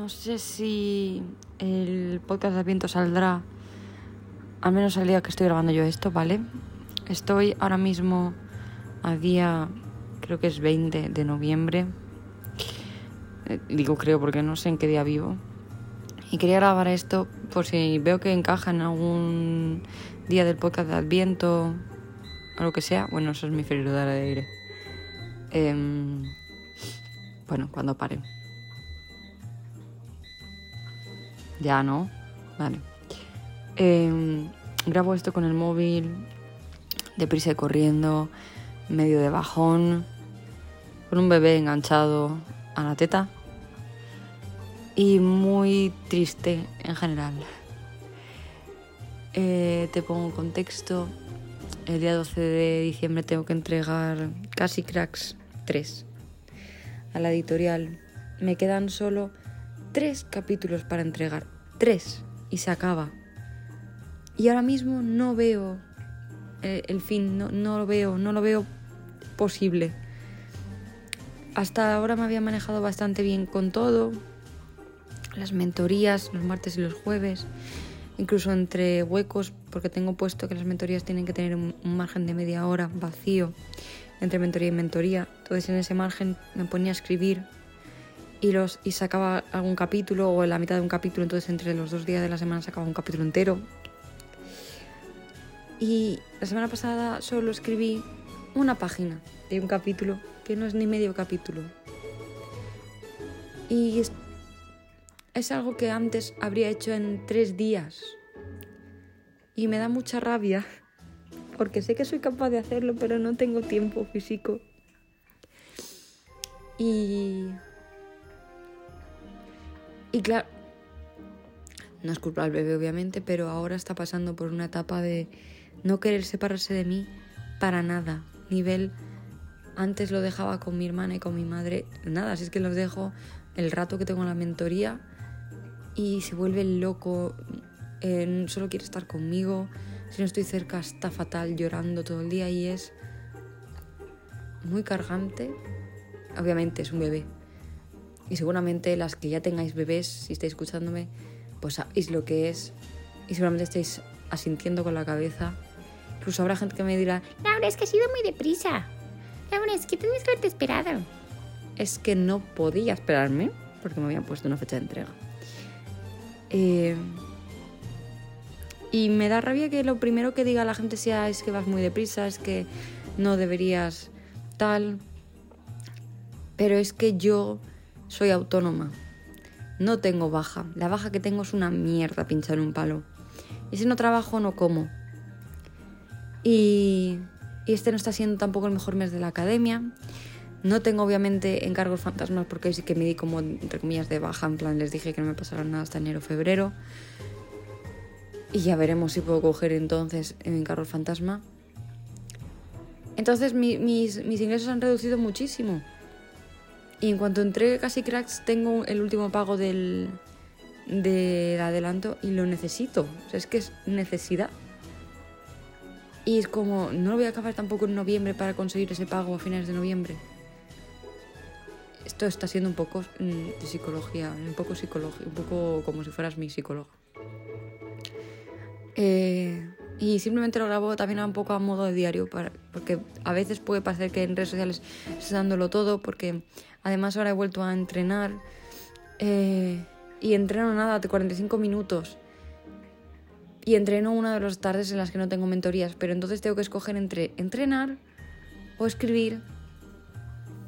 no sé si el podcast de viento saldrá, al menos al día que estoy grabando yo esto, ¿vale? Estoy ahora mismo a día, creo que es 20 de noviembre. Eh, digo creo porque no sé en qué día vivo. Y quería grabar esto por si veo que encaja en algún día del podcast de Adviento o lo que sea. Bueno, eso es mi freidora de aire. Em, bueno, cuando pare. Ya, ¿no? Vale. Em, grabo esto con el móvil, deprisa y corriendo, medio de bajón, con un bebé enganchado a la teta y muy triste en general. Eh, te pongo contexto. El día 12 de diciembre tengo que entregar Casi Cracks 3 a la editorial. Me quedan solo tres capítulos para entregar. Tres. Y se acaba. Y ahora mismo no veo eh, el fin, no, no lo veo, no lo veo posible. Hasta ahora me había manejado bastante bien con todo, las mentorías los martes y los jueves, incluso entre huecos, porque tengo puesto que las mentorías tienen que tener un, margen de media hora vacío entre mentoría y mentoría. Entonces en ese margen me ponía a escribir y, los, y sacaba algún capítulo o en la mitad de un capítulo, entonces entre los dos días de la semana sacaba un capítulo entero. Y la semana pasada solo escribí una página de un capítulo, que no es ni medio capítulo. Y es algo que antes habría hecho en tres días. Y me da mucha rabia, porque sé que soy capaz de hacerlo, pero no tengo tiempo físico. Y... Y claro, no es culpa del bebé obviamente, pero ahora está pasando por una etapa de no querer separarse de mí para nada. Nivel, antes lo dejaba con mi hermana y con mi madre, nada, si es que los dejo el rato que tengo la mentoría y se vuelve loco, eh, solo quiere estar conmigo, si no estoy cerca está fatal, llorando todo el día y es muy cargante. Obviamente es un bebé. Y seguramente las que ya tengáis bebés, si estáis escuchándome, pues sabéis lo que es. Y seguramente estáis asintiendo con la cabeza. Incluso habrá gente que me dirá, Laura, es que ha sido muy deprisa. Laura, es que tenías que haberte esperado. Es que no podía esperarme porque me habían puesto una fecha de entrega. Eh, y me da rabia que lo primero que diga la gente sea es que vas muy deprisa, es que no deberías tal. Pero es que yo soy autónoma. No tengo baja. La baja que tengo es una mierda pinchar un palo. Y si no trabajo, no como. Y, este no está siendo tampoco el mejor mes de la academia. No tengo obviamente encargos fantasmas porque sí que me di como, entre comillas, de baja. En plan, les dije que no me pasaran nada hasta enero o febrero. Y ya veremos si puedo coger entonces en encargo fantasma. Entonces mis, mis ingresos han reducido muchísimo. Y en cuanto entregue casi cracks, tengo el último pago del, del adelanto y lo necesito. O sea, es que es necesidad. Y es como, no lo voy a acabar tampoco en noviembre para conseguir ese pago a finales de noviembre esto está siendo un poco mm, de psicología, un poco psicología, un poco como si fueras mi psicóloga. Eh, y simplemente lo grabo también un poco a modo de diario, para, porque a veces puede parecer que en redes sociales estoy dándolo todo, porque además ahora he vuelto a entrenar eh, y entreno nada de 45 minutos. Y entreno una de las tardes en las que no tengo mentorías, pero entonces tengo que escoger entre entrenar o escribir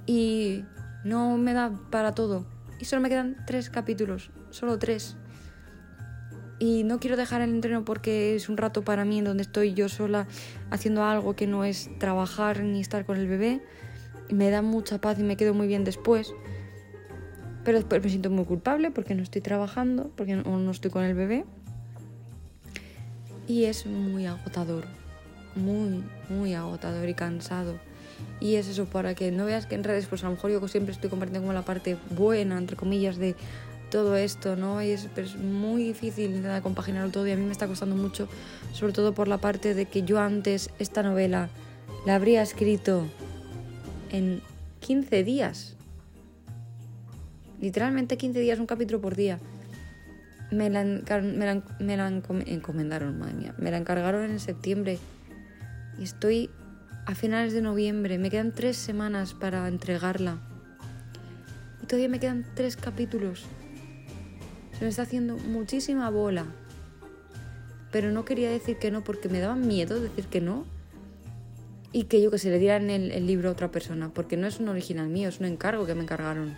y no me da para todo. Y solo me quedan tres capítulos, solo tres. Y no quiero dejar el entreno porque es un rato para mí en donde estoy yo sola haciendo algo que no es trabajar ni estar con el bebé. Me da mucha paz y me quedo muy bien después. Pero después me siento muy culpable porque no estoy trabajando, porque no, no estoy con el bebé. Y es muy agotador, muy, muy agotador y cansado. Y es eso, para que no veas que en redes, pues a lo mejor yo siempre estoy compartiendo como la parte buena, entre comillas, de todo esto, ¿no? Y es, muy difícil de compaginarlo todo y a mí me está costando mucho, sobre todo por la parte de que yo antes esta novela la habría escrito en 15 días. Literalmente 15 días, un capítulo por día. Me la, me la en- me la encom- encomendaron, madre mía. Me la encargaron en septiembre. Y estoy a finales de noviembre. Me quedan tres semanas para entregarla. Y todavía me quedan tres capítulos. Se me está haciendo muchísima bola. Pero no quería decir que no porque me daba miedo decir que no. Y que yo que se le dieran el, el libro a otra persona. Porque no es un original mío, es un encargo que me encargaron.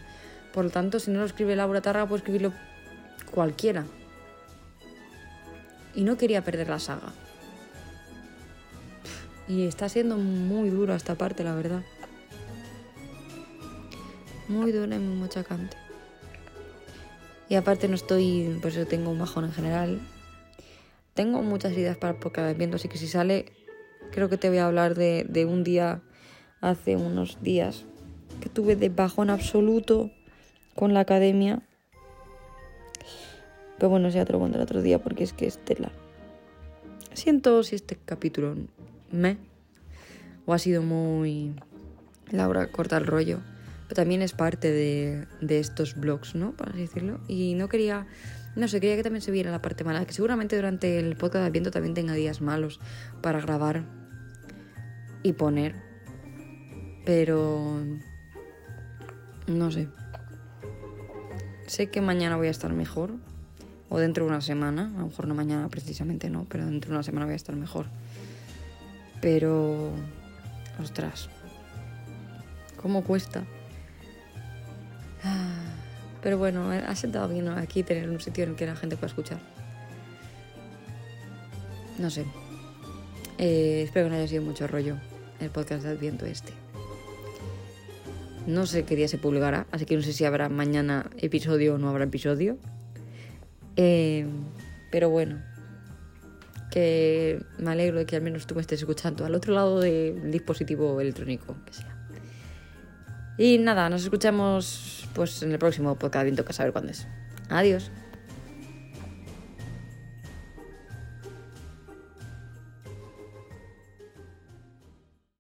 Por lo tanto, si no lo escribe Laura Targa, puede escribirlo cualquiera. Y no quería perder la saga. Y está siendo muy duro esta parte, la verdad. Muy dura y muy machacante. Y aparte no estoy, pues yo tengo un bajón en general. Tengo muchas ideas para de viento, así que si sale, creo que te voy a hablar de, de un día, hace unos días, que tuve de bajón absoluto con la academia. Pero bueno, ya te lo contaré otro día porque es que es tela. Siento si este capítulo me o ha sido muy Laura corta el rollo. Pero también es parte de, de estos blogs, ¿no? Así decirlo. Y no quería, no sé, quería que también se viera la parte mala. Que seguramente durante el podcast de viento también tenga días malos para grabar y poner. Pero no sé. Sé que mañana voy a estar mejor. O dentro de una semana. A lo mejor no mañana precisamente, no. Pero dentro de una semana voy a estar mejor. Pero... Ostras. ¿Cómo cuesta? Pero bueno, ha sentado bien aquí tener un sitio en el que la gente pueda escuchar. No sé. Eh, espero que no haya sido mucho rollo el podcast de Adviento este. No sé qué día se publicará, así que no sé si habrá mañana episodio o no habrá episodio. Eh, pero bueno, que me alegro de que al menos tú me estés escuchando al otro lado del dispositivo electrónico, que sea. Y nada, nos escuchamos pues en el próximo podcast, viento que a saber cuándo es. Adiós.